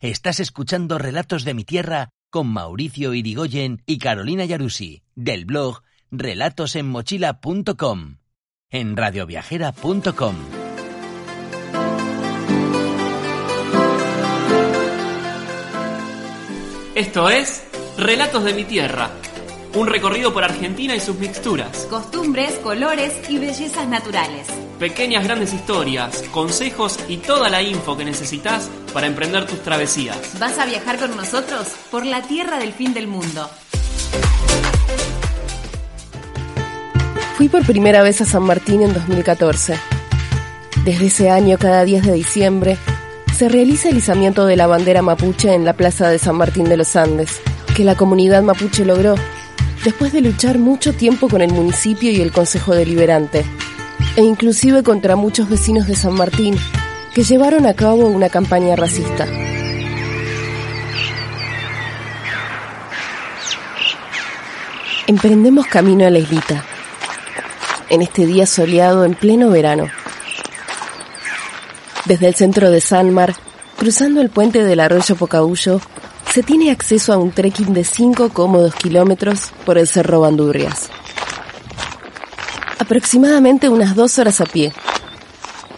Estás escuchando Relatos de mi Tierra con Mauricio Irigoyen y Carolina Yarusi, del blog relatosenmochila.com, en radioviajera.com. Esto es Relatos de mi Tierra, un recorrido por Argentina y sus mixturas. Costumbres, colores y bellezas naturales. Pequeñas grandes historias, consejos y toda la info que necesitas para emprender tus travesías. ¿Vas a viajar con nosotros por la tierra del fin del mundo? Fui por primera vez a San Martín en 2014. Desde ese año, cada 10 de diciembre, se realiza el izamiento de la bandera mapuche en la plaza de San Martín de los Andes, que la comunidad mapuche logró después de luchar mucho tiempo con el municipio y el Consejo Deliberante, e inclusive contra muchos vecinos de San Martín que llevaron a cabo una campaña racista. Emprendemos camino a la islita, en este día soleado en pleno verano. Desde el centro de Sanmar, cruzando el puente del arroyo Pocahuyo, se tiene acceso a un trekking de 5 cómodos kilómetros por el Cerro Bandurrias. Aproximadamente unas dos horas a pie.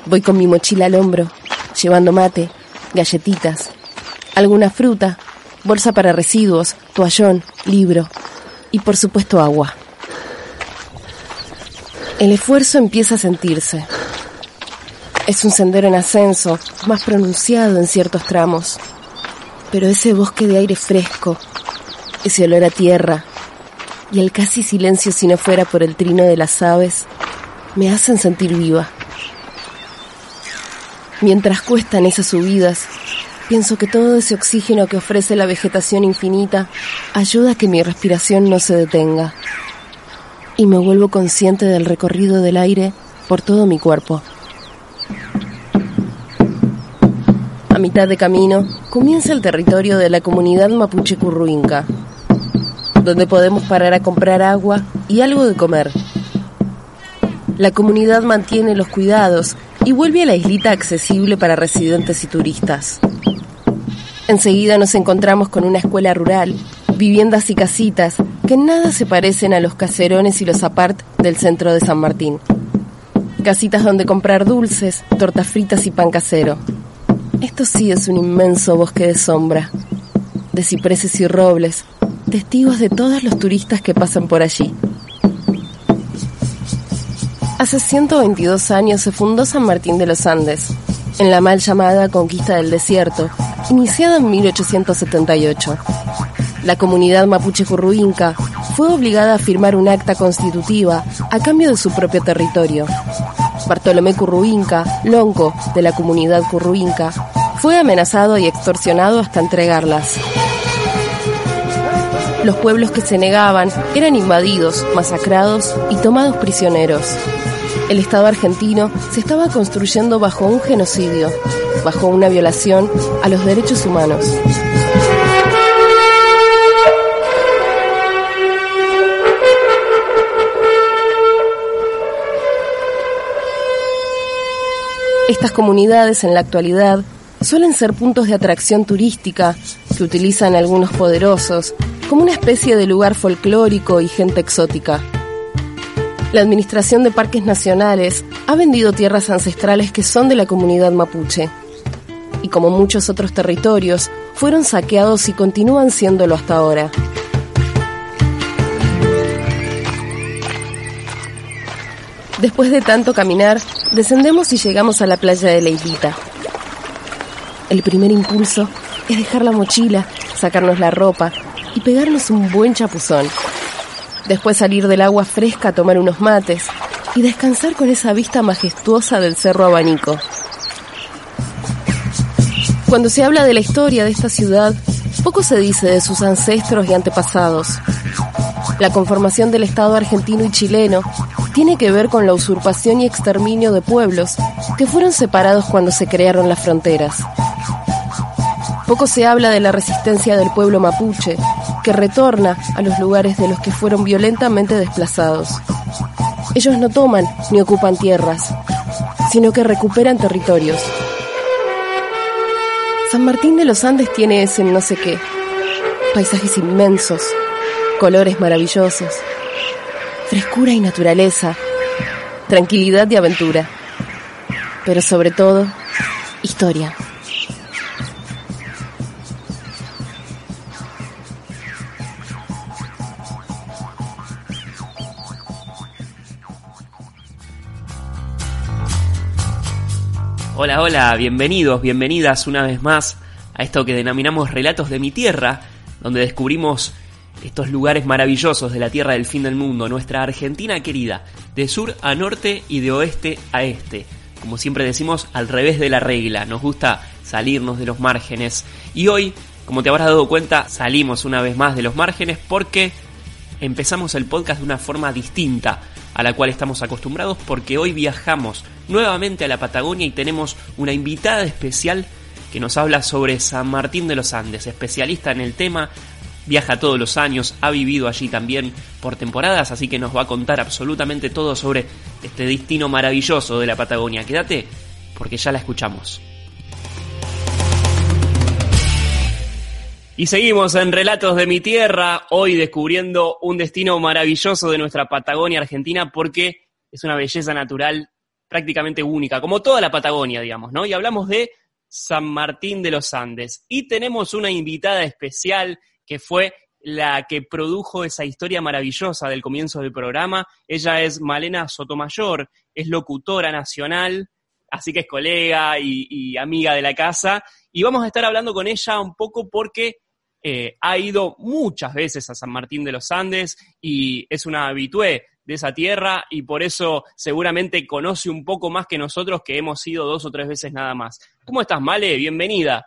Voy con mi mochila al hombro, llevando mate, galletitas, alguna fruta, bolsa para residuos, toallón, libro y por supuesto agua. El esfuerzo empieza a sentirse. Es un sendero en ascenso, más pronunciado en ciertos tramos. Pero ese bosque de aire fresco, ese olor a tierra y el casi silencio si no fuera por el trino de las aves, me hacen sentir viva. Mientras cuestan esas subidas, pienso que todo ese oxígeno que ofrece la vegetación infinita ayuda a que mi respiración no se detenga. Y me vuelvo consciente del recorrido del aire por todo mi cuerpo. A mitad de camino comienza el territorio de la comunidad mapuche curruinca, donde podemos parar a comprar agua y algo de comer. La comunidad mantiene los cuidados y vuelve a la islita accesible para residentes y turistas. Enseguida nos encontramos con una escuela rural, viviendas y casitas que nada se parecen a los caserones y los apart del centro de San Martín. Casitas donde comprar dulces, tortas fritas y pan casero. Esto sí es un inmenso bosque de sombra, de cipreses y robles, testigos de todos los turistas que pasan por allí. Hace 122 años se fundó San Martín de los Andes, en la mal llamada Conquista del Desierto, iniciada en 1878. La comunidad mapuche curruinca fue obligada a firmar un acta constitutiva a cambio de su propio territorio. Bartolomé Curruinca, lonco de la comunidad curruinca, fue amenazado y extorsionado hasta entregarlas. Los pueblos que se negaban eran invadidos, masacrados y tomados prisioneros. El Estado argentino se estaba construyendo bajo un genocidio, bajo una violación a los derechos humanos. Estas comunidades en la actualidad suelen ser puntos de atracción turística que utilizan algunos poderosos como una especie de lugar folclórico y gente exótica. La Administración de Parques Nacionales ha vendido tierras ancestrales que son de la comunidad mapuche y como muchos otros territorios fueron saqueados y continúan siéndolo hasta ahora. Después de tanto caminar, descendemos y llegamos a la playa de la islita. El primer impulso es dejar la mochila, sacarnos la ropa y pegarnos un buen chapuzón. Después salir del agua fresca a tomar unos mates y descansar con esa vista majestuosa del Cerro Abanico. Cuando se habla de la historia de esta ciudad, poco se dice de sus ancestros y antepasados. La conformación del Estado argentino y chileno tiene que ver con la usurpación y exterminio de pueblos que fueron separados cuando se crearon las fronteras. Poco se habla de la resistencia del pueblo mapuche, que retorna a los lugares de los que fueron violentamente desplazados. Ellos no toman ni ocupan tierras, sino que recuperan territorios. San Martín de los Andes tiene ese no sé qué. Paisajes inmensos, colores maravillosos, frescura y naturaleza, tranquilidad y aventura, pero sobre todo, historia. Hola, bienvenidos, bienvenidas una vez más a esto que denominamos Relatos de mi Tierra, donde descubrimos estos lugares maravillosos de la Tierra del fin del mundo, nuestra Argentina querida, de sur a norte y de oeste a este. Como siempre decimos, al revés de la regla, nos gusta salirnos de los márgenes. Y hoy, como te habrás dado cuenta, salimos una vez más de los márgenes porque empezamos el podcast de una forma distinta a la cual estamos acostumbrados porque hoy viajamos nuevamente a la Patagonia y tenemos una invitada especial que nos habla sobre San Martín de los Andes, especialista en el tema, viaja todos los años, ha vivido allí también por temporadas, así que nos va a contar absolutamente todo sobre este destino maravilloso de la Patagonia. Quédate porque ya la escuchamos. Y seguimos en Relatos de mi Tierra, hoy descubriendo un destino maravilloso de nuestra Patagonia Argentina porque es una belleza natural prácticamente única, como toda la Patagonia, digamos, ¿no? Y hablamos de San Martín de los Andes. Y tenemos una invitada especial que fue la que produjo esa historia maravillosa del comienzo del programa. Ella es Malena Sotomayor, es locutora nacional, así que es colega y, y amiga de la casa. Y vamos a estar hablando con ella un poco porque eh, ha ido muchas veces a San Martín de los Andes y es una habitué de esa tierra y por eso seguramente conoce un poco más que nosotros que hemos ido dos o tres veces nada más. ¿Cómo estás, Male? Bienvenida.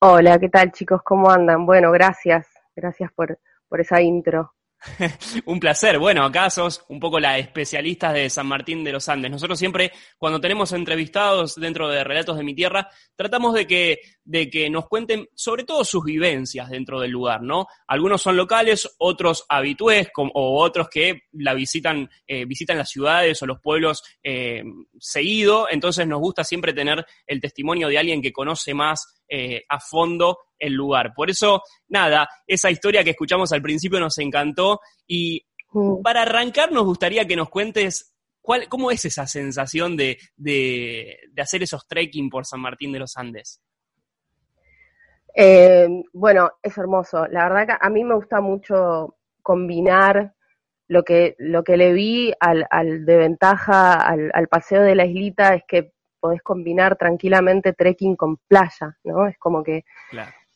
Hola, ¿qué tal chicos? ¿Cómo andan? Bueno, gracias. Gracias por, por esa intro. un placer. Bueno, acá sos un poco la especialista de San Martín de los Andes. Nosotros siempre, cuando tenemos entrevistados dentro de Relatos de mi Tierra, tratamos de que, de que nos cuenten sobre todo sus vivencias dentro del lugar, ¿no? Algunos son locales, otros habitués, o otros que la visitan, eh, visitan las ciudades o los pueblos eh, seguido. Entonces nos gusta siempre tener el testimonio de alguien que conoce más eh, a fondo el lugar. Por eso, nada, esa historia que escuchamos al principio nos encantó y para arrancar nos gustaría que nos cuentes cuál, cómo es esa sensación de, de, hacer esos trekking por San Martín de los Andes. Eh, bueno, es hermoso. La verdad que a mí me gusta mucho combinar lo que, lo que le vi al, al de ventaja al, al, paseo de la islita es que podés combinar tranquilamente trekking con playa, ¿no? Es como que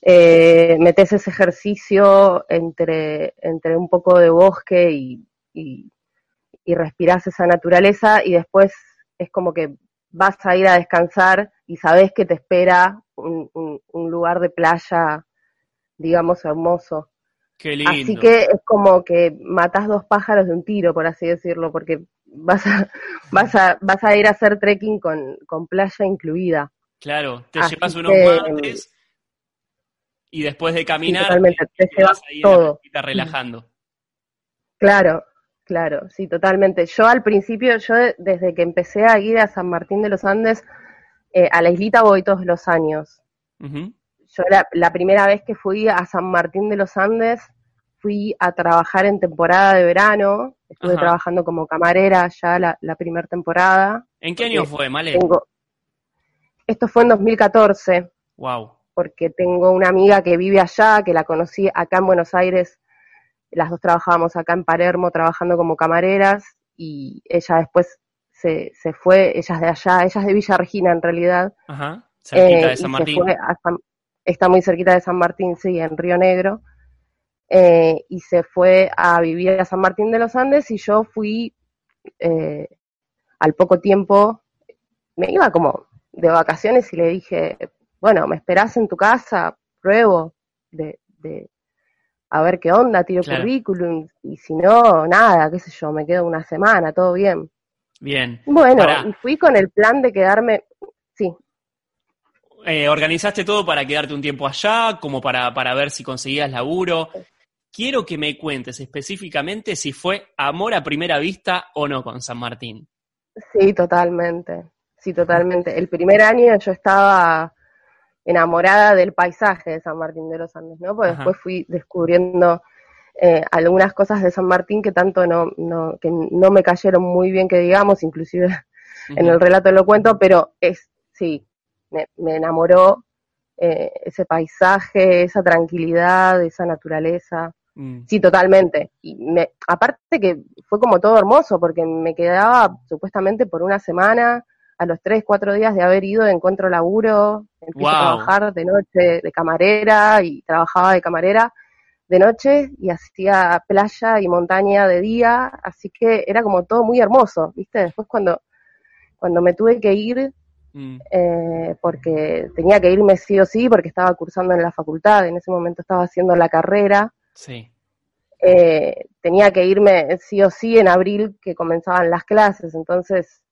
eh, metes ese ejercicio entre, entre un poco de bosque y, y, respirás esa naturaleza y después es como que vas a ir a descansar y sabes que te espera un, un, lugar de playa, digamos, hermoso. Qué lindo. Así que es como que matas dos pájaros de un tiro, por así decirlo, porque vas a, vas a, vas a ir a hacer trekking con, con playa incluida. Claro, te llevas unos guantes y después de caminar totalmente, te, llevas todo. Y relajando. Claro, claro, sí, totalmente. Yo al principio, yo desde que empecé a ir a San Martín de los Andes, eh, a la islita voy todos los años. Yo la, la primera vez que fui a San Martín de los Andes, fui a trabajar en temporada de verano, estuve trabajando como camarera ya la, la primera temporada. ¿En qué año fue, Male? Esto fue en 2014. Wow. Porque tengo una amiga que vive allá, que la conocí acá en Buenos Aires, las dos trabajábamos acá en Palermo trabajando como camareras y ella después se, se fue, ella es de allá, ella es de Villa Regina en realidad. Ajá, cerquita de eh, San Martín. está muy cerquita de San Martín, sí, en Río Negro. Eh, y se fue a vivir a San Martín de los Andes y yo fui eh, al poco tiempo, me iba como de vacaciones y le dije, bueno, me esperás en tu casa, pruebo de, de a ver qué onda, tiro Claro. currículum, y si no, nada, qué sé yo, me quedo una semana, todo bien. Bien. Bueno, Pará. y fui con el plan de quedarme, sí, Eh, organizaste todo para quedarte un tiempo allá, como para, para ver si conseguías laburo. Quiero que me cuentes específicamente si fue amor a primera vista o no con San Martín. sí, totalmente, sí, totalmente. El primer año yo estaba enamorada del paisaje de San Martín de los Andes, ¿no? Porque Ajá. después fui descubriendo eh, algunas cosas de San Martín que tanto no, no, que no me cayeron muy bien que digamos, inclusive en el relato lo cuento, pero es, sí, me, me enamoró eh, ese paisaje, esa tranquilidad, esa naturaleza. Mm, Sí, totalmente. Y me, aparte que fue como todo hermoso, porque me quedaba supuestamente por una semana, a los tres, cuatro días de haber ido, encuentro laburo, empiezo a trabajar de noche de camarera y trabajaba de camarera de noche y hacía playa y montaña de día, así que era como todo muy hermoso, ¿viste? Después cuando, cuando me tuve que ir, mm, eh, porque tenía que irme sí o sí, porque estaba cursando en la facultad, en ese momento estaba haciendo la carrera, sí, eh, tenía que irme sí o sí en abril que comenzaban las clases, entonces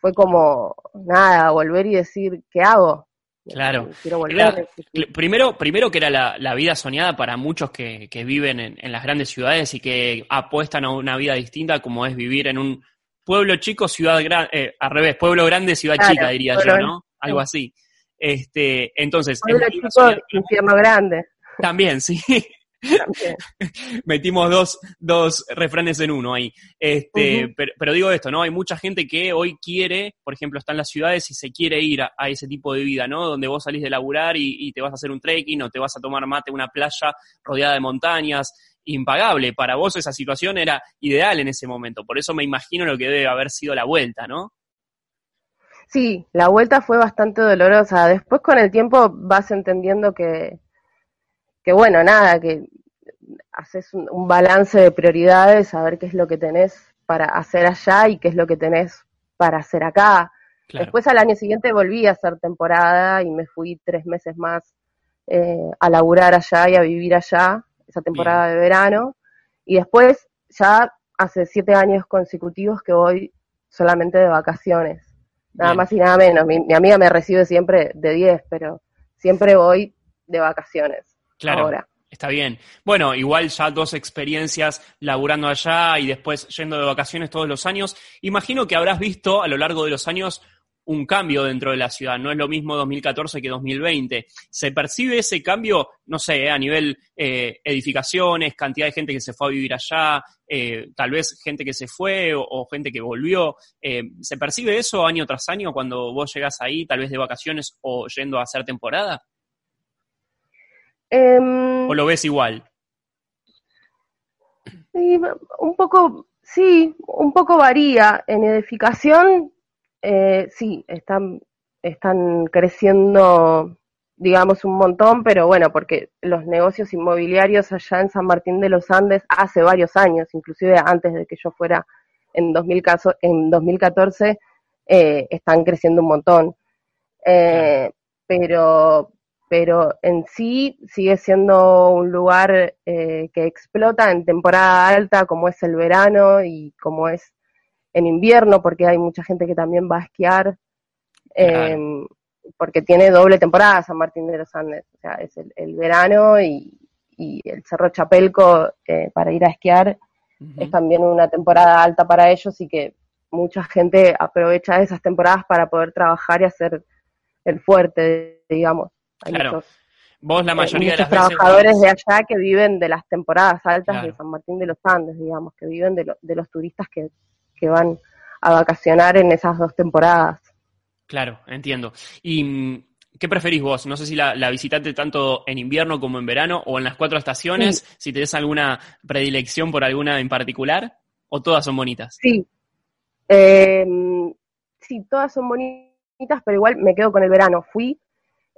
fue como, nada, volver y decir, ¿qué hago? Claro. Quiero volver. Era- Primero, primero que era la, la vida soñada para muchos que, que viven en, en las grandes ciudades y que apuestan a una vida distinta como es vivir en un pueblo chico, ciudad grande, al revés, pueblo grande, ciudad Claro, chica, diría yo, ¿no? Algo así. Este, entonces, es Pueblo chico, soñada infierno grande. también, sí. Metimos dos, dos refranes en uno ahí. Este, pero, pero digo esto, ¿no? Hay mucha gente que hoy quiere, por ejemplo, está en las ciudades y se quiere ir a, a ese tipo de vida, ¿no? Donde vos salís de laburar y, y te vas a hacer un trekking o te vas a tomar mate en una playa rodeada de montañas. Impagable. Para vos esa situación era ideal en ese momento. Por eso me imagino lo que debe haber sido la vuelta, ¿no? Sí, la vuelta fue bastante dolorosa. Después con el tiempo vas entendiendo que, que bueno, nada, que haces un, un balance de prioridades, saber qué es lo que tenés para hacer allá y qué es lo que tenés para hacer acá. Claro. Después al año siguiente volví a hacer temporada y me fui tres meses más eh, a laburar allá y a vivir allá, esa temporada de verano. Y después ya hace siete años consecutivos que voy solamente de vacaciones. Nada Bien. más y nada menos. Mi, mi amiga me recibe siempre de 10, pero siempre voy de vacaciones. Claro. Ahora. Está bien. Bueno, igual ya dos experiencias laburando allá y después yendo de vacaciones todos los años. Imagino que habrás visto a lo largo de los años un cambio dentro de la ciudad. No es lo mismo 2014 que 2020. ¿Se percibe ese cambio, no sé, eh, a nivel eh, edificaciones, cantidad de gente que se fue a vivir allá, eh, tal vez gente que se fue o, o gente que volvió? ¿Se percibe eso año tras año cuando vos llegas ahí, tal vez de vacaciones o yendo a hacer temporada? Em, ¿O lo ves igual? Un poco, sí, un poco varía. En edificación, eh, sí, están, están creciendo, digamos, un montón, pero bueno, porque los negocios inmobiliarios allá en San Martín de los Andes hace varios años, inclusive antes de que yo fuera en 2014, en 2014 eh, están creciendo un montón. Eh, pero, pero en sí sigue siendo un lugar eh, que explota en temporada alta, como es el verano y como es en invierno, porque hay mucha gente que también va a esquiar, eh, porque tiene doble temporada San Martín de los Andes, o sea, es el, el verano y, y el Cerro Chapelco eh, para ir a esquiar es también una temporada alta para ellos y que mucha gente aprovecha esas temporadas para poder trabajar y hacer el fuerte, digamos. Hay Claro. muchos, Vos la eh, mayoría de las veces... trabajadores de allá que viven de las temporadas altas Claro. de San Martín de los Andes, digamos, que viven de, lo- de los turistas que, que van a vacacionar en esas dos temporadas. Claro, entiendo. ¿Y mm, qué preferís vos? No sé si la, la visitaste tanto en invierno como en verano o en las cuatro estaciones, si tenés alguna predilección por alguna en particular, o todas son bonitas. Sí. Eh, sí, todas son bonitas, pero igual me quedo con el verano. Fui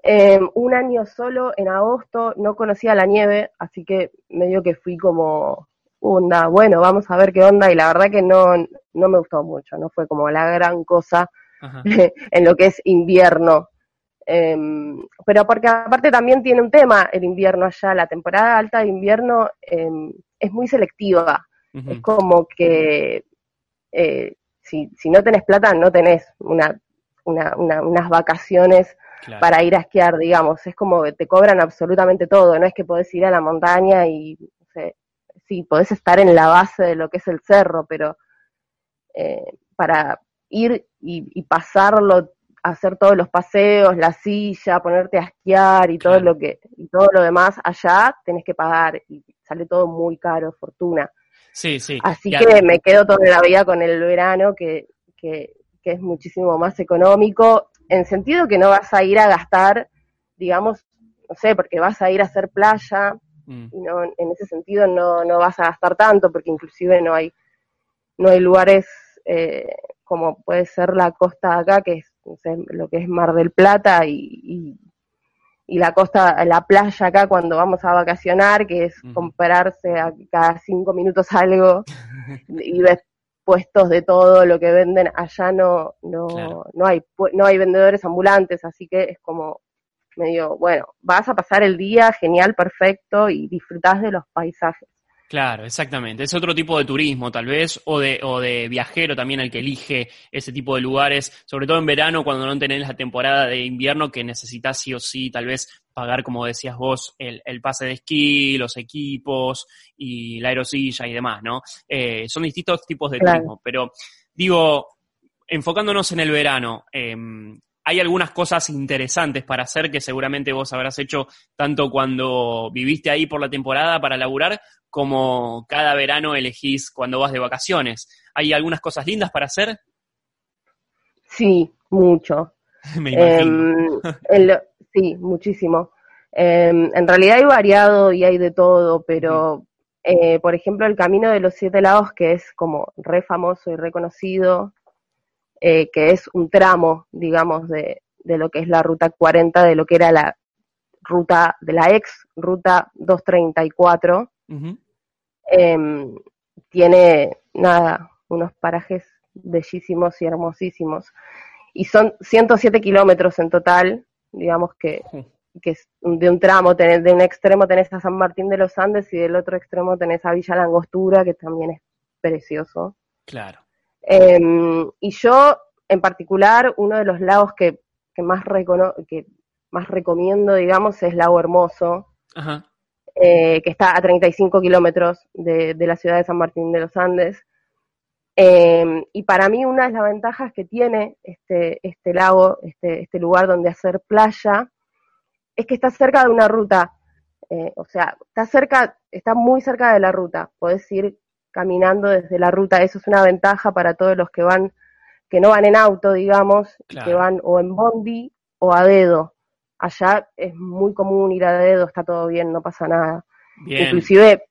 eh, un año solo en agosto, no conocía la nieve, así que medio que fui como onda, bueno, vamos a ver qué onda, y la verdad que no, no me gustó mucho, no fue como la gran cosa en lo que es invierno. Em, pero porque aparte también tiene un tema el invierno allá, la temporada alta de invierno em, es muy selectiva. Es como que eh, si, si no tenés plata, no tenés una, una, unas vacaciones para ir a esquiar, digamos. Es como que te cobran absolutamente todo. No es que podés ir a la montaña y, no sé, sí, podés estar en la base de lo que es el cerro, pero eh, para ir y, y pasarlo hacer todos los paseos, la silla, ponerte a esquiar y todo lo que y todo lo demás allá tenés que pagar y sale todo muy caro, fortuna. Sí, sí. Así que me quedo toda la vida con el verano que, que, que, es muchísimo más económico en sentido que no vas a ir a gastar, digamos, no sé, porque vas a ir a hacer playa mm. y no en ese sentido no, no vas a gastar tanto porque inclusive no hay no hay lugares eh, como puede ser la costa acá que es lo que es Mar del Plata y, y, la costa, la playa acá cuando vamos a vacacionar, que es comprarse a cada cinco minutos algo y puestos de todo lo que venden allá no no no hay no hay vendedores ambulantes así que es como medio bueno vas a pasar el día genial perfecto y disfrutás de los paisajes Claro, exactamente. Es otro tipo de turismo, tal vez, o de, o de viajero también el que elige ese tipo de lugares, sobre todo en verano, cuando no tenés la temporada de invierno que necesitas sí o sí, tal vez, pagar, como decías vos, el, el pase de esquí, los equipos y la aerosilla y demás, ¿no? Eh, son distintos tipos de turismo, pero digo, enfocándonos en el verano, eh, hay algunas cosas interesantes para hacer que seguramente vos habrás hecho tanto cuando viviste ahí por la temporada para laburar, como cada verano elegís cuando vas de vacaciones. ¿Hay algunas cosas lindas para hacer? Sí, mucho. Me imagino. Em, sí, muchísimo. Em, en realidad hay variado y hay de todo, pero eh, por ejemplo el Camino de los Siete Lagos, que es como re famoso y reconocido, eh, que es un tramo, digamos, de, de lo que es la ruta 40, de lo que era la ruta, de la ex ruta 234. Em, tiene, nada, unos parajes bellísimos y hermosísimos. Y son 107 kilómetros en total, digamos que, que de un tramo, tenés, de un extremo tenés a San Martín de los Andes y del otro extremo tenés a Villa Langostura, que también es precioso. Claro. Em, y yo, en particular, uno de los lagos que, que más, que más recomiendo, digamos, es Lago Hermoso, eh, que está a 35 kilómetros de, de, la ciudad de San Martín de los Andes. Em, y para mí una de las ventajas que tiene este, este lago, este, este lugar donde hacer playa, es que está cerca de una ruta. Eh, o sea, está cerca, está muy cerca de la ruta. Podés ir caminando desde la ruta. Eso es una ventaja para todos los que van, que no van en auto, digamos, que van o en bondi o a dedo. Allá es muy común ir a dedo, está todo bien, no pasa nada. Inclusive,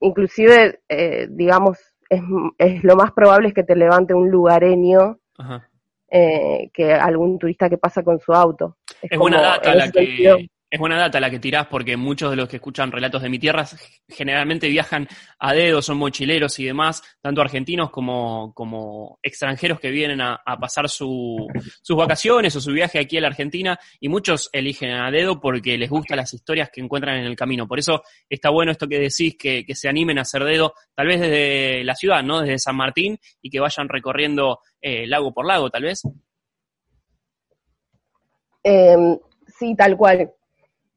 inclusive, eh, digamos, es, es, lo más probable es que te levante un lugareño eh, que algún turista que pasa con su auto. Es, buena data la que, es buena data la que tirás porque muchos de los que escuchan relatos de mi tierra generalmente viajan a dedo, son mochileros y demás, tanto argentinos como, extranjeros que vienen a, pasar su, sus vacaciones o su viaje aquí a la Argentina y muchos eligen a dedo porque les gustan las historias que encuentran en el camino. Por eso está bueno esto que decís, que, se animen a hacer dedo, tal vez desde la ciudad, ¿no? Desde San Martín y que vayan recorriendo eh, lago por lago, tal vez. Em, sí, tal cual.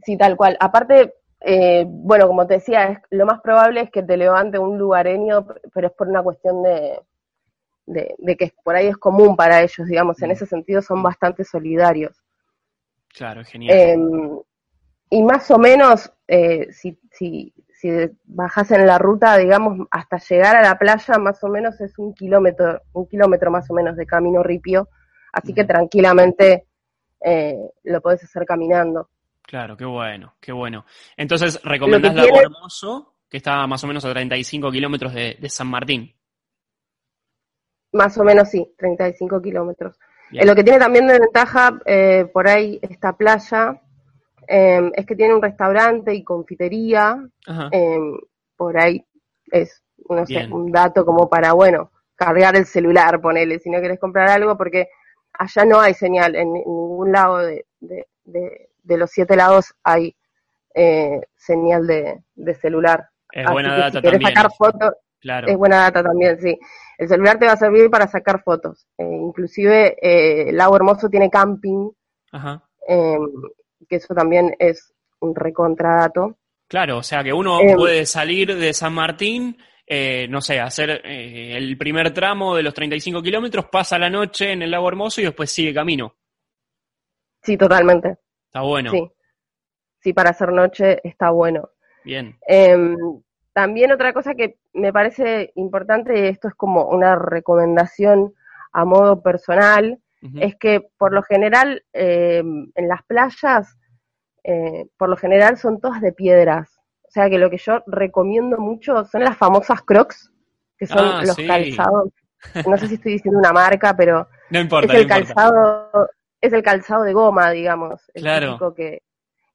Sí, tal cual. Aparte, eh, bueno, como te decía, es, lo más probable es que te levante un lugareño, pero es por una cuestión de, de, que por ahí es común para ellos, digamos. En mm. ese sentido son bastante solidarios. Claro, genial. Em, y más o menos, eh, si, si, si bajas en la ruta, digamos, hasta llegar a la playa, más o menos es un kilómetro, un kilómetro más o menos de camino ripio, así que tranquilamente eh, lo podés hacer caminando. Claro, qué bueno, qué bueno. Entonces, ¿recomendás Lago Hermoso, que está más o menos a 35 kilómetros de, San Martín? Más o menos sí, 35 kilómetros. Eh, lo que tiene también de ventaja eh, por ahí esta playa em, es que tiene un restaurante y confitería. Em, por ahí es no sé, un dato como para, bueno, cargar el celular, ponele, si no quieres comprar algo, porque allá no hay señal en ningún lado de, de, de, los siete lados hay eh, señal de, de celular. Es buena que data si querés también. sacar fotos, Claro. es buena data también, sí. El celular te va a servir para sacar fotos. Eh, inclusive eh, el Lago Hermoso tiene camping, Ajá. eh, que eso también es un recontradato. Claro, o sea que uno Em. puede salir de San Martín, eh, no sé, hacer eh, el primer tramo de los 35 kilómetros, pasa la noche en el lago Hermoso y después sigue camino. Sí, totalmente. Está bueno. Sí. Sí, para hacer noche está bueno. Bien. Em, también otra cosa que me parece importante, y esto es como una recomendación a modo personal, es que por lo general em, en las playas, eh, por lo general son todas de piedras. O sea que lo que yo recomiendo mucho son las famosas crocs, que son Ah, los sí. calzados. No sé si estoy diciendo una marca, pero No importa, es no el importa. Es el calzado de goma, digamos, el Claro. que,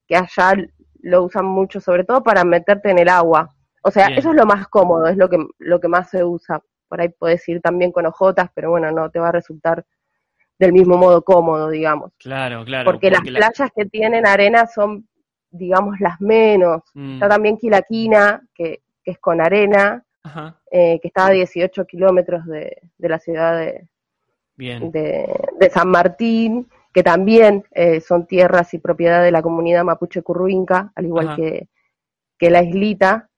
que allá lo usan mucho, sobre todo para meterte en el agua. O sea, Bien. eso es lo más cómodo, es lo que, lo que más se usa. Por ahí puedes ir también con ojotas, pero bueno, no te va a resultar del mismo modo cómodo, digamos. Claro, claro. porque, las la- playas que tienen arena son, digamos, las menos. Mm, Está también Quilaquina, que, que es con arena, Ajá, eh, que está a 18 kilómetros de, de la ciudad de. De, de San Martín, que también eh, son tierras y propiedad de la comunidad mapuche curruinca, al igual que, que la islita.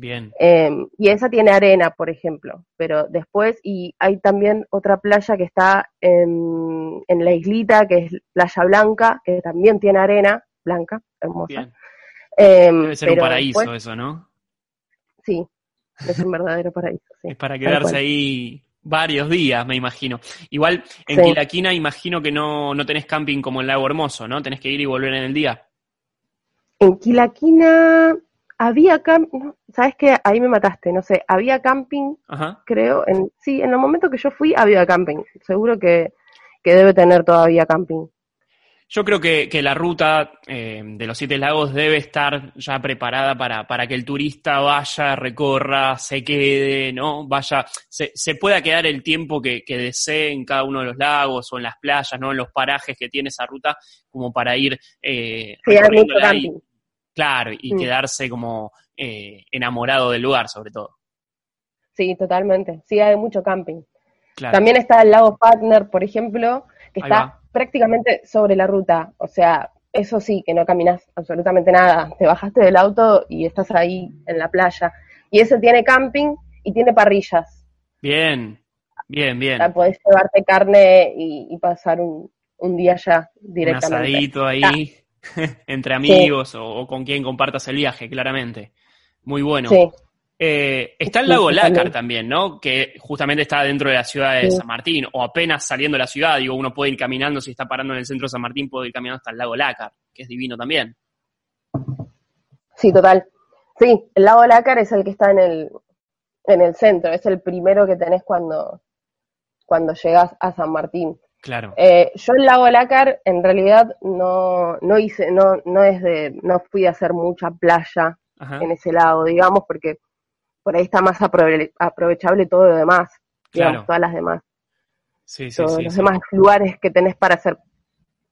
Bien. eh, y esa tiene arena, por ejemplo. Pero después, y hay también otra playa que está en, en la islita, que es Playa Blanca, que también tiene arena, blanca, hermosa. Bien. Eh, Debe ser un paraíso después- eso, ¿no? sí, es un verdadero paraíso. sí. Es para quedarse ahí varios días, me imagino. Igual en Sí. Quilaquina imagino que no, no tenés camping como en Lago Hermoso, ¿no? Tenés que ir y volver en el día. En Quilaquina había camping, ¿sabes qué? Ahí me mataste, no sé, había camping, Ajá. creo, en, sí, en el momento que yo fui había camping, seguro que, que debe tener todavía camping. Yo creo que, que la ruta eh, de los Siete Lagos debe estar ya preparada para, para que el turista vaya, recorra, se quede, ¿no? Vaya, se, se pueda quedar el tiempo que, que desee en cada uno de los lagos o en las playas, ¿no? En los parajes que tiene esa ruta, como para ir eh, Sí, hay mucho recorriéndola y- camping. Claro, y Mm. quedarse como eh, enamorado del lugar, sobre todo. Sí, totalmente. Sí, hay mucho camping. Claro. También está el lago Fatner, por ejemplo, que Ahí está va. Prácticamente sobre la ruta. O sea, eso sí, que no caminas absolutamente nada. Te bajaste del auto y estás ahí en la playa. Y ese tiene camping y tiene parrillas. Bien, bien, bien. O sea, podés llevarte carne y, y pasar un, un día ya Un directamente. asadito ahí, entre amigos o, o con quien compartas el viaje, claramente. Muy bueno. Sí, Eh, está el lago Lácar también. también, ¿no? Que justamente está dentro de la ciudad de Sí. San Martín, o apenas saliendo de la ciudad, digo, uno puede ir caminando, si está parando en el centro de San Martín, puede ir caminando hasta el lago Lácar, que es divino también. sí, total. Sí, el lago Lácar es el que está en el, en el centro, es el primero que tenés cuando, cuando llegas a San Martín. Claro. Eh, yo el lago Lácar en realidad no, no hice, no, no es de, no fui a hacer mucha playa Ajá. en ese lago, digamos, porque por ahí está más aprove- aprovechable todo lo demás, digamos, Claro. todas las demás, Sí, sí, todos sí. los demás lugares que tenés para hacer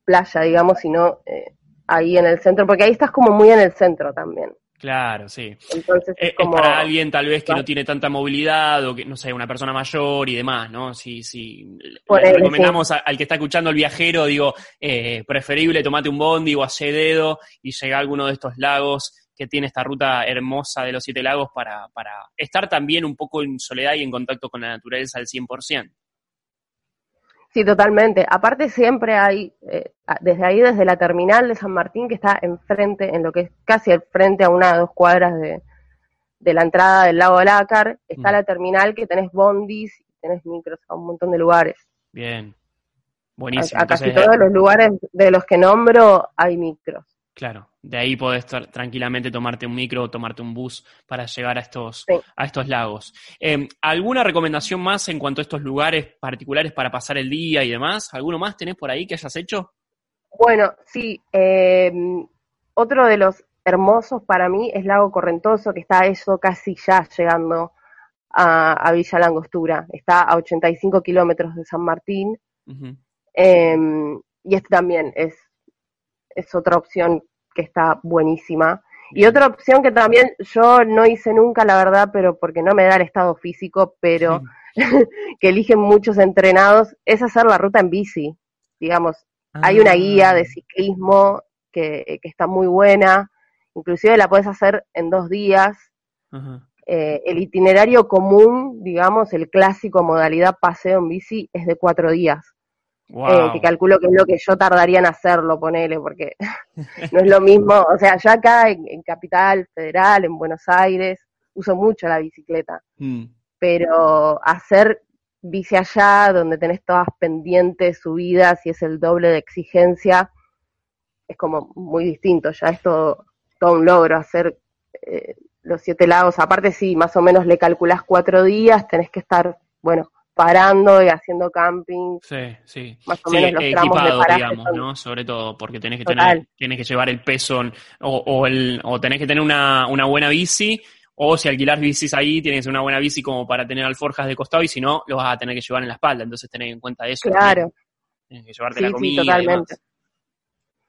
playa, digamos, sino eh, ahí en el centro, porque ahí estás como muy en el centro también. Claro, sí. Entonces Eh, es Es como para alguien tal vez que no tiene tanta movilidad o que, no sé, una persona mayor y demás, ¿no? Si, si le Ponele, recomendamos a- al que está escuchando el viajero, digo, eh, preferible tomate un bondi o hace dedo y llega a alguno de estos lagos que tiene esta ruta hermosa de los siete lagos para, para estar también un poco en soledad y en contacto con la naturaleza al 100%. Sí, totalmente. Aparte siempre hay, eh, desde ahí, desde la terminal de San Martín, que está enfrente, en lo que es casi al frente a una o dos cuadras de, de la entrada del lago Lácar, está Mm. la terminal que tenés bondis, tenés micros a un montón de lugares. Bien. A, Buenísimo. a casi Entonces, todos los lugares de los que nombro hay micros. Claro, de ahí podés estar tranquilamente tomarte un micro o tomarte un bus para llegar a estos, Sí. a estos lagos. Eh, ¿Alguna recomendación más en cuanto a estos lugares particulares para pasar el día y demás? ¿Alguno más tenés por ahí que hayas hecho? Bueno, sí, eh, otro de los hermosos para mí es Lago Correntoso, que está eso casi ya llegando a, a Villa Langostura. Está a 85 kilómetros de San Martín. Eh, y este también es es otra opción que está buenísima. Y otra opción que también yo no hice nunca, la verdad, pero porque no me da el estado físico, pero que eligen muchos entrenados, es hacer la ruta en bici. Digamos, hay una guía de Ah. ciclismo que, que está muy buena, inclusive la puedes hacer en dos días. Ajá. Eh, el itinerario común, digamos, el clásico modalidad paseo en bici es de cuatro días. Eh, que calculo que es lo que yo tardaría en hacerlo, ponele, porque no es lo mismo, o sea, yo acá en, en Capital Federal, en Buenos Aires, uso mucho la bicicleta, Mm. pero hacer bici allá, donde tenés todas pendientes, subidas y es el doble de exigencia, es como muy distinto, ya es todo, todo un logro hacer eh, los siete lagos, aparte sí, más o menos le calculás cuatro días, tenés que estar, bueno, parando y haciendo camping, Sí, sí. más o Sí, menos los de equipado, digamos, son- ¿no? Sobre todo, porque tenés que Total. tener, tienes que llevar el peso en- o, o, el, o tenés que tener una, una buena bici, o si alquilás bicis ahí, tienes que ser una buena bici como para tener alforjas de costado, y si no, los vas a tener que llevar en la espalda, entonces tenés en cuenta eso. Claro. también. Tienes que llevarte Sí, la sí, comida. y totalmente. demás.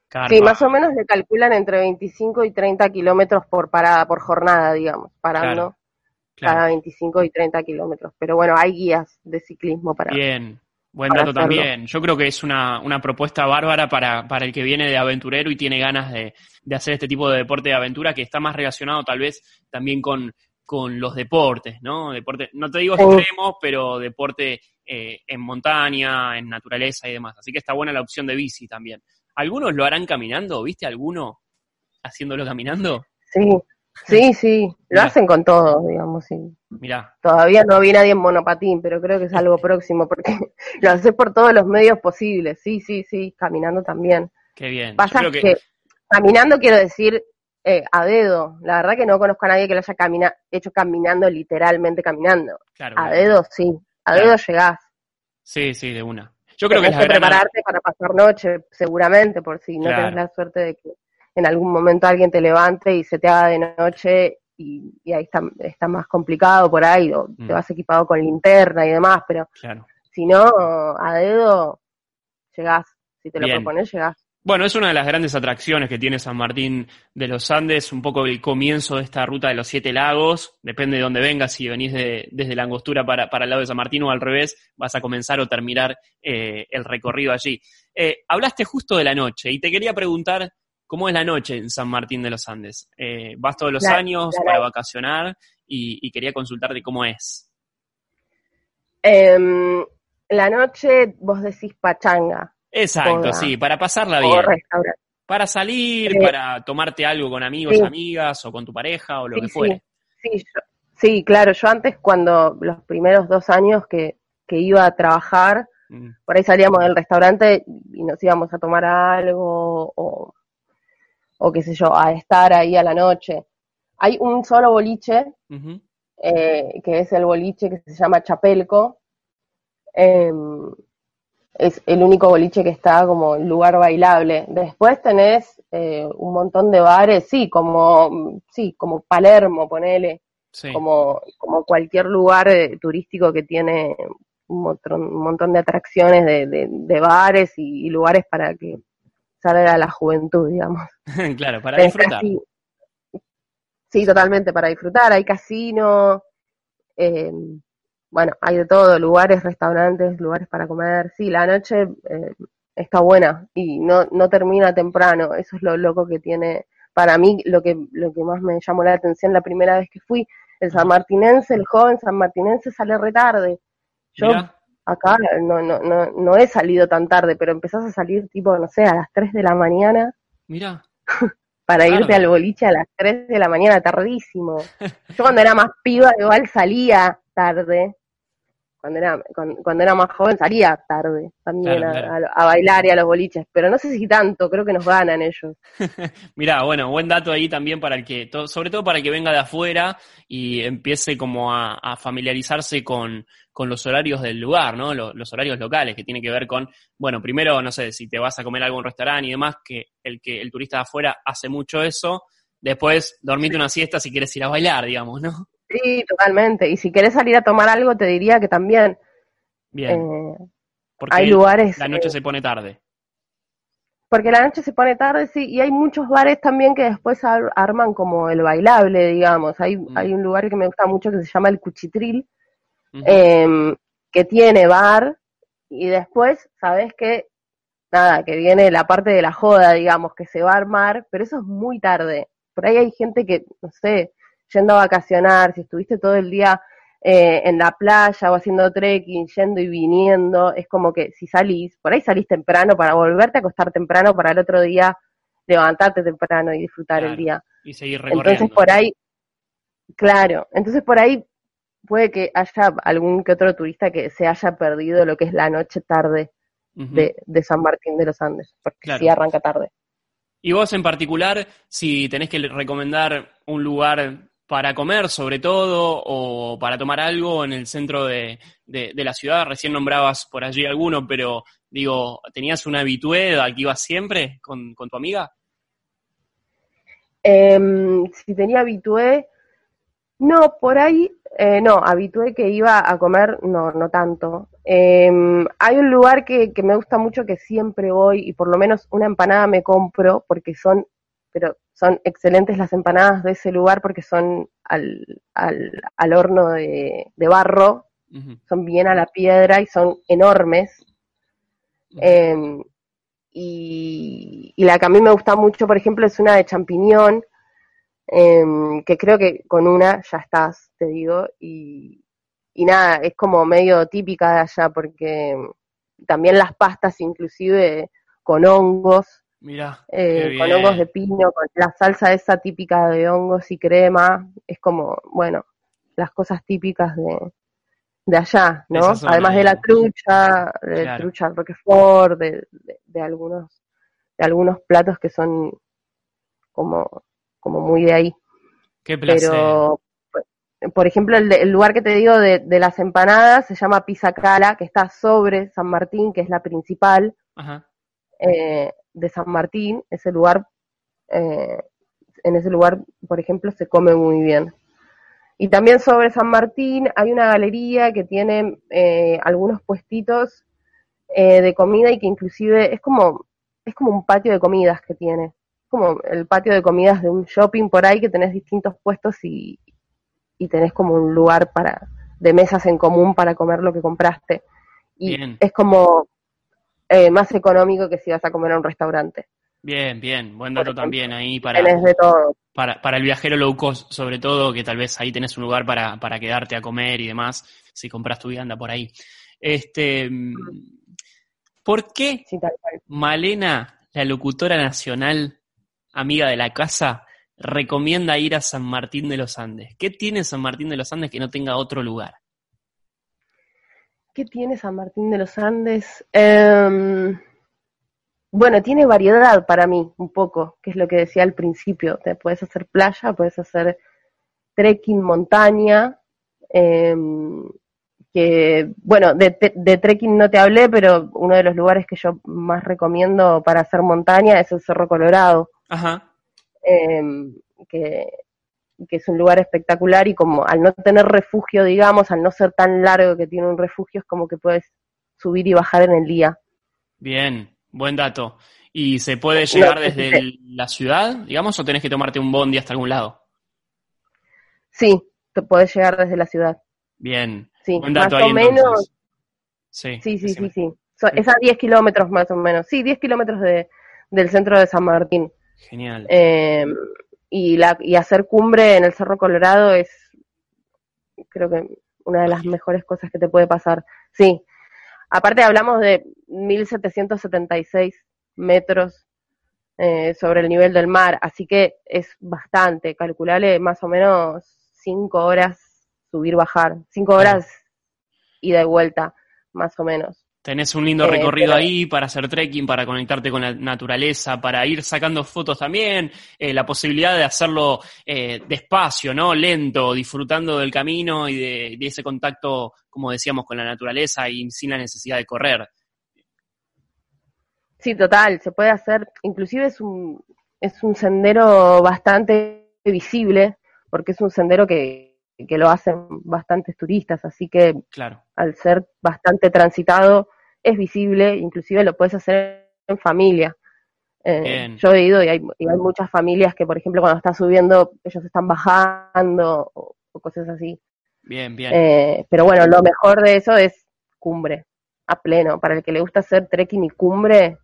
Carpa. Sí, más o menos le calculan entre 25 y 30 kilómetros por parada, por jornada, digamos, parando Claro. Cada 25 y 30 kilómetros. Pero bueno, hay guías de ciclismo para... Bien, buen para dato hacerlo. también. Yo creo que es una, una propuesta bárbara para, para el que viene de aventurero y tiene ganas de, de hacer este tipo de deporte de aventura que está más relacionado tal vez también con, con los deportes, ¿no? Deporte, no te digo Sí. extremos, pero deporte eh, en montaña, en naturaleza y demás. Así que está buena la opción de bici también. ¿Algunos lo harán caminando? ¿Viste alguno haciéndolo caminando? Sí, sí, sí, lo hacen con todo, digamos, sí. Mirá, Todavía no vi nadie en monopatín, pero creo que es algo próximo, porque lo haces por todos los medios posibles, sí, sí, sí, caminando también. qué bien. Pasa que, que, caminando quiero decir eh, a dedo, la verdad que no conozco a nadie que lo haya camina hecho caminando, literalmente caminando. claro, A dedo sí, a Claro. dedo llegás. Sí, sí, de una. Yo creo que es gran prepararte para pasar noche, seguramente, por si no Claro. tenés la suerte de que en algún momento alguien te levante y se te haga de noche y, y ahí está, está más complicado por ahí, o Mm. te vas equipado con linterna y demás, pero Claro. si no, a dedo llegás, si te lo Bien. propones, llegás. Bueno, es una de las grandes atracciones que tiene San Martín de los Andes, un poco el comienzo de esta ruta de los siete lagos, depende de dónde vengas, si venís de- desde la angostura para, para el lado de San Martín o al revés, vas a comenzar o terminar eh, el recorrido allí. Eh, hablaste justo de la noche y te quería preguntar cómo es la noche en San Martín de los Andes. Eh, ¿Vas todos los años para vacacionar? Y, y quería consultarte cómo es. Em, la noche vos decís pachanga Exacto, sí, para pasarla bien. Para salir, Eh, para tomarte algo con amigos, sí. amigas o con tu pareja o lo Sí, que fuere. Sí, yo- sí, claro, yo antes cuando los primeros dos años que, que iba a trabajar, Mm, por ahí salíamos del restaurante y nos íbamos a tomar algo o, o qué sé yo, a estar ahí a la noche. Hay un solo boliche, eh, que es el boliche que se llama Chapelco. Em, es el único boliche que está como lugar bailable. Después tenés eh, un montón de bares, sí, como, sí, como Palermo, ponele Sí. como, como cualquier lugar eh, turístico que tiene un montón, un montón de atracciones de, de- de bares y, y lugares para que salga la juventud, digamos. claro, para Tenés disfrutar. casi- sí, totalmente, para disfrutar. Hay casino, eh, bueno, hay de todo, lugares, restaurantes, lugares para comer. Sí, la noche eh, está buena y no, no termina temprano. Eso es lo loco que tiene, para mí, lo que, lo que más me llamó la atención la primera vez que fui. El sanmartinense, el joven sanmartinense sale re tarde. Yo Mirá, acá no, no, no, no he salido tan tarde, pero empezás a salir tipo, no sé, a las 3 de la mañana mirá. para irte al boliche a las 3 de la mañana, tardísimo. Yo cuando era más piba igual salía tarde. Cuando era, cuando, cuando era más joven salía tarde también Claro, a, claro. a- a bailar y a los boliches, pero no sé si tanto, creo que nos ganan ellos. Mirá, bueno, buen dato ahí también para el que, to- sobre todo para el que venga de afuera y empiece como a, a familiarizarse con, con los horarios del lugar, ¿no? Lo- Los, horarios locales, que tiene que ver con, bueno, primero, no sé, si te vas a comer algo en un restaurante y demás, que el que el turista de afuera hace mucho eso. Después, dormite una siesta si quieres ir a bailar, digamos, ¿no? Sí, totalmente. Y si querés salir a tomar algo, te diría que también Bien, eh, porque hay lugares... la noche eh, se pone tarde. porque la noche se pone tarde, sí, y hay muchos bares también que después arman como el bailable, digamos. Hay, mm. hay un lugar que me gusta mucho que se llama el Cuchitril, em, que tiene bar, y después, sabes que, nada, que viene la parte de la joda, digamos, que se va a armar, pero eso es muy tarde. Por ahí hay gente que, no sé, yendo a vacacionar, si estuviste todo el día eh, en la playa o haciendo trekking, yendo y viniendo, es como que si salís, por ahí salís temprano para volverte a acostar temprano para el otro día levantarte temprano y disfrutar el día. Y seguir recorriendo. Entonces por ahí, claro, entonces por ahí puede que haya algún que otro turista que se haya perdido lo que es la noche tarde de, San Martín de los Andes, porque sí arranca tarde. Y vos en particular, si tenés que recomendar un lugar para comer sobre todo o para tomar algo en el centro de, la ciudad. Recién nombrabas por allí alguno, pero digo, ¿tenías una habitué al que ibas siempre con, tu amiga? Em, si tenía habitué, no, por ahí, eh, no, habitué que iba a comer, no, no tanto. Em, hay un lugar que, que me gusta mucho que siempre voy y por lo menos una empanada me compro porque son, pero son excelentes las empanadas de ese lugar porque son al, al, horno de, barro, son bien a la piedra y son enormes. Em, y, la que a mí me gusta mucho, por ejemplo, es una de champiñón, em, que creo que con una ya estás, te digo, y, y nada, es como medio típica de allá porque también las pastas inclusive con hongos Mira, eh, con hongos de pino, con la salsa esa típica de hongos y crema, es como, bueno, las cosas típicas de, de allá, ¿no? Además de la trucha, de trucha roquefort, de, de, algunos, de algunos platos que son como, como muy de ahí. Qué placer. Pero, por ejemplo, el, lugar que te digo de, de las empanadas se llama Cala, que está sobre San Martín, que es la principal. Ajá. Eh, de San Martín, ese lugar, eh, en ese lugar, por ejemplo, se come muy bien. Y también sobre San Martín hay una galería que tiene eh, algunos puestitos eh, de comida y que inclusive es como, es como un patio de comidas que tiene. Como el patio de comidas de un shopping por ahí que tenés distintos puestos y, y tenés como un lugar para de mesas en común para comer lo que compraste. Y es como eh, más económico que si vas a comer a un restaurante. Bien, bien, buen dato también ahí para, para, para el viajero low cost, sobre todo, que tal vez ahí tenés un lugar para, para quedarte a comer y demás, si compras tu vianda por ahí. Este, ¿Por qué Malena, la locutora nacional, amiga de la casa, recomienda ir a San Martín de los Andes? ¿Qué tiene San Martín de los Andes que no tenga otro lugar? ¿Qué tiene San Martín de los Andes? Em, bueno, tiene variedad para mí, un poco, que es lo que decía al principio. Te puedes hacer playa, puedes hacer trekking, montaña. Em, que, bueno, de, de, trekking no te hablé, pero uno de los lugares que yo más recomiendo para hacer montaña es el Cerro Colorado. Ajá. Em, que que es un lugar espectacular y como al no tener refugio, digamos, al no ser tan largo que tiene un refugio, es como que puedes subir y bajar en el día. Bien, buen dato. ¿Y se puede llegar desde la ciudad, digamos, o tenés que tomarte un bondi hasta algún lado? Sí, te puedes llegar desde la ciudad. Bien, sí, buen dato más o menos. Sí, sí, sí, sí, sí. es a 10 kilómetros más o menos. Sí, 10 kilómetros de, del centro de San Martín. Genial. Eh, y, la, y hacer cumbre en el Cerro Colorado es, creo que, una de las mejores cosas que te puede pasar. Sí, aparte hablamos de 1776 metros eh, sobre el nivel del mar, así que es bastante, calculale más o menos cinco horas subir, bajar, cinco horas ida y vuelta, más o menos. Tenés un lindo recorrido ahí para hacer trekking, para conectarte con la naturaleza, para ir sacando fotos también, eh, la posibilidad de hacerlo eh, despacio, ¿no? Lento, disfrutando del camino y de, ese contacto, como decíamos, con la naturaleza y sin la necesidad de correr. Sí, total, se puede hacer, inclusive es un, es un sendero bastante visible, porque es un sendero que, que lo hacen bastantes turistas, así que claro. al ser bastante transitado, es visible, inclusive lo puedes hacer en familia. Eh, yo he ido y hay, y hay, muchas familias que, por ejemplo, cuando está subiendo, ellos están bajando o, cosas así. Bien, bien. Eh, pero bueno, lo mejor de eso es cumbre, a pleno. Para el que le gusta hacer trekking y cumbre,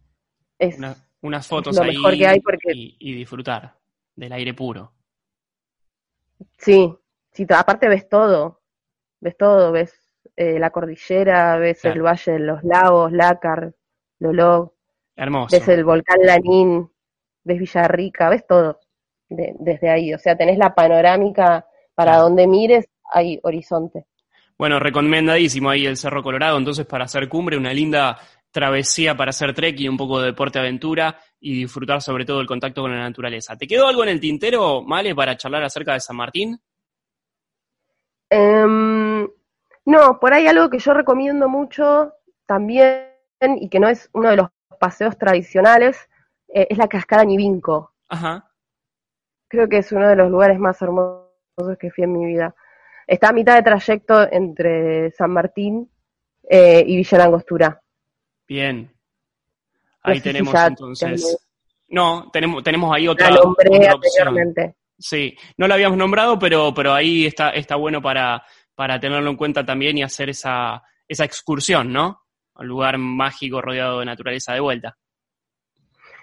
es unas fotos lo ahí mejor que hay porque... y, disfrutar del aire puro. Sí, sí, aparte ves todo, ves todo, ves eh, la cordillera, ves el valle de los lagos, Lácar, Hermoso. ves el volcán Lanín, ves Villarrica, ves todo desde ahí. O sea, tenés la panorámica para donde mires, hay horizonte. Bueno, recomendadísimo ahí el Cerro Colorado, entonces para hacer cumbre, una linda travesía para hacer trekking, un poco de deporte aventura y disfrutar sobre todo el contacto con la naturaleza. ¿Te quedó algo en el tintero, Male, para charlar acerca de San Martín? Em, no, por ahí algo que yo recomiendo mucho también y que no es uno de los paseos tradicionales eh, es la cascada Nivinco. Ajá. Creo que es uno de los lugares más hermosos que fui en mi vida. Está a mitad de trayecto entre San Martín eh, y Villa Langostura. Bien. Ahí tenemos entonces. No, tenemos, tenemos ahí otra, la nombré anteriormente. Sí, no la habíamos nombrado, pero, pero ahí está, está bueno para, para tenerlo en cuenta también y hacer esa, esa excursión, ¿no? Un lugar mágico rodeado de naturaleza de vuelta.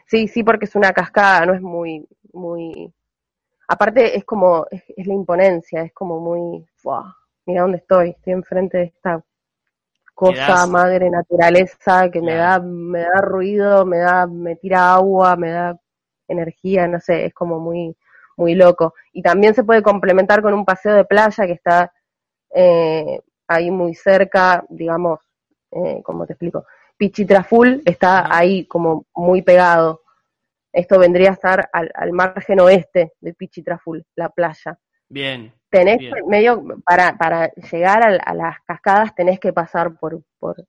Sí, sí, porque es una cascada, no es muy, muy. Aparte es como, es, la imponencia, es como muy, mira dónde estoy, estoy enfrente de esta cosa madre naturaleza que me da, me da ruido, me da, me tira agua, me da energía, no sé, es como muy, muy loco. Y también se puede complementar con un paseo de playa que está eh, ahí muy cerca, digamos, eh, ¿cómo te explico? Pichitraful está ahí como muy pegado. Esto vendría a estar al, al margen oeste de Pichitraful, la playa. Bien. Tenés medio, para, para llegar a, las cascadas tenés que pasar por, por,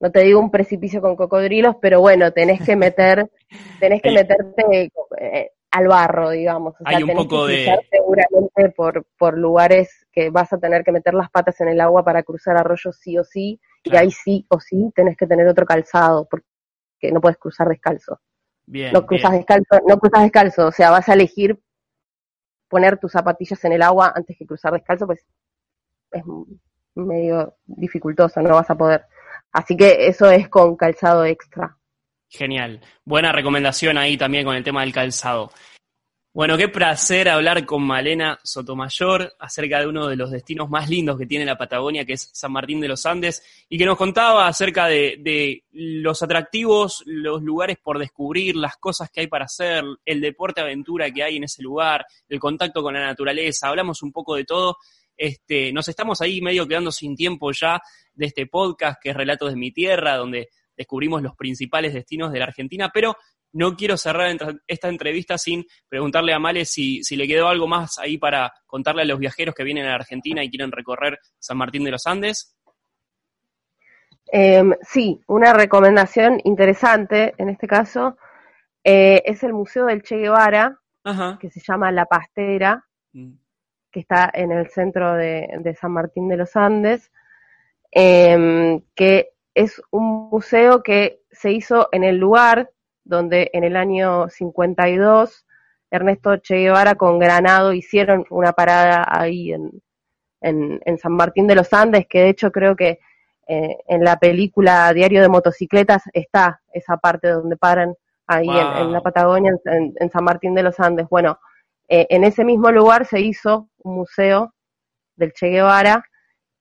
no te digo un precipicio con cocodrilos, pero bueno, tenés que meter, tenés que meterte eh, al barro, digamos. Hay un poco de... Seguramente por, por lugares que vas a tener que meter las patas en el agua para cruzar arroyos sí o sí, y ahí sí o sí tenés que tener otro calzado, porque no puedes cruzar descalzo. Bien, no cruzas descalzo, no cruzas descalzo, o sea, vas a elegir poner tus zapatillas en el agua antes que cruzar descalzo, pues es medio dificultoso, no vas a poder. Así que eso es con calzado extra. Genial. Buena recomendación ahí también con el tema del calzado. Bueno, qué placer hablar con Malena Sotomayor acerca de uno de los destinos más lindos que tiene la Patagonia, que es San Martín de los Andes, y que nos contaba acerca de, los atractivos, los lugares por descubrir, las cosas que hay para hacer, el deporte aventura que hay en ese lugar, el contacto con la naturaleza. Hablamos un poco de todo. Este, nos estamos ahí medio quedando sin tiempo ya de este podcast que es Relatos de mi Tierra, donde descubrimos los principales destinos de la Argentina, pero no quiero cerrar esta entrevista sin preguntarle a Male si, le quedó algo más ahí para contarle a los viajeros que vienen a la Argentina y quieren recorrer San Martín de los Andes. Em, sí, una recomendación interesante en este caso eh, es el Museo del Che Guevara, que se llama La Pastera, mm. que está en el centro de, San Martín de los Andes, em, que es un museo que se hizo en el lugar donde en el año 52 Ernesto Che Guevara con Granado hicieron una parada ahí en, en, San Martín de los Andes, que de hecho creo que eh, en la película Diario de Motocicletas está esa parte donde paran ahí en, la Patagonia, en, San Martín de los Andes. Bueno, eh, en ese mismo lugar se hizo un museo del Che Guevara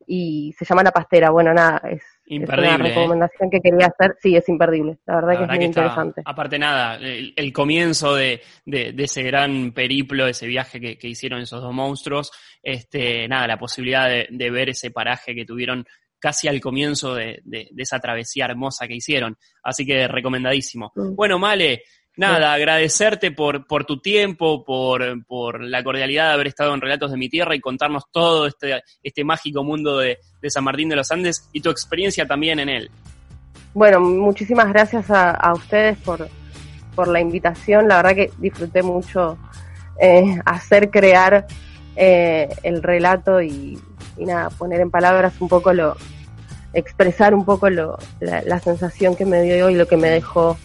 y se llama La Pastera. Bueno, nada, es Imperdible. Es una ¿eh? recomendación que quería hacer. Sí, es imperdible. La verdad que es muy interesante. aparte, nada, el, comienzo de, ese gran periplo, ese viaje que, hicieron esos dos monstruos, este, nada, la posibilidad de, ver ese paraje que tuvieron casi al comienzo de, esa travesía hermosa que hicieron. Así que recomendadísimo. Mm. Bueno, Male, Nada, agradecerte por, por tu tiempo, por, por la cordialidad de haber estado en Relatos de mi Tierra y contarnos todo este, este mágico mundo de, San Martín de los Andes y tu experiencia también en él. Bueno, muchísimas gracias a, ustedes por, por la invitación. La verdad que disfruté mucho eh, hacer crear eh, el relato y, nada, poner en palabras un poco lo, expresar un poco lo, la, la sensación que me dio y lo que me dejó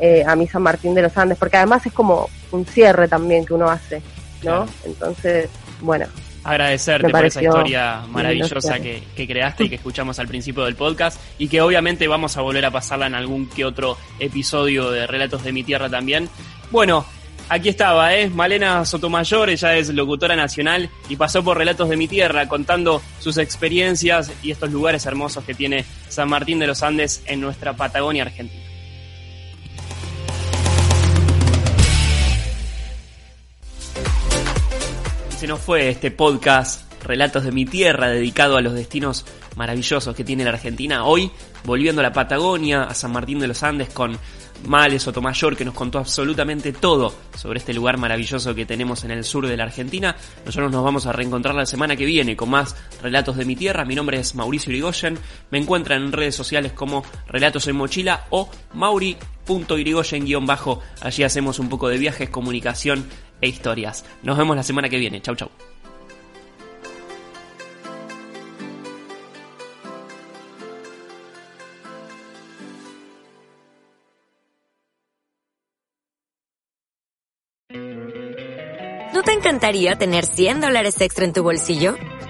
eh, a mi San Martín de los Andes, porque además es como un cierre también que uno hace, ¿no? Claro. Entonces, bueno, agradecerte por esa historia maravillosa que, que creaste y que escuchamos al principio del podcast y que obviamente vamos a volver a pasarla en algún que otro episodio de Relatos de mi Tierra también. Bueno, aquí estaba, ¿eh? Malena Sotomayor, ella es locutora nacional y pasó por Relatos de mi Tierra contando sus experiencias y estos lugares hermosos que tiene San Martín de los Andes en nuestra Patagonia Argentina. Se nos fue este podcast Relatos de mi Tierra dedicado a los destinos maravillosos que tiene la Argentina. Hoy volviendo a la Patagonia, a San Martín de los Andes con Male Sotomayor que nos contó absolutamente todo sobre este lugar maravilloso que tenemos en el sur de la Argentina. Nosotros nos vamos a reencontrar la semana que viene con más Relatos de mi Tierra. Mi nombre es Mauricio Irigoyen. Me encuentran en redes sociales como Relatos en Mochila o mauri.irigoyen-bajo. Allí hacemos un poco de viajes, comunicación e historias. Nos vemos la semana que viene. Chau, chau. ¿No te encantaría tener 100 dólares extra en tu bolsillo?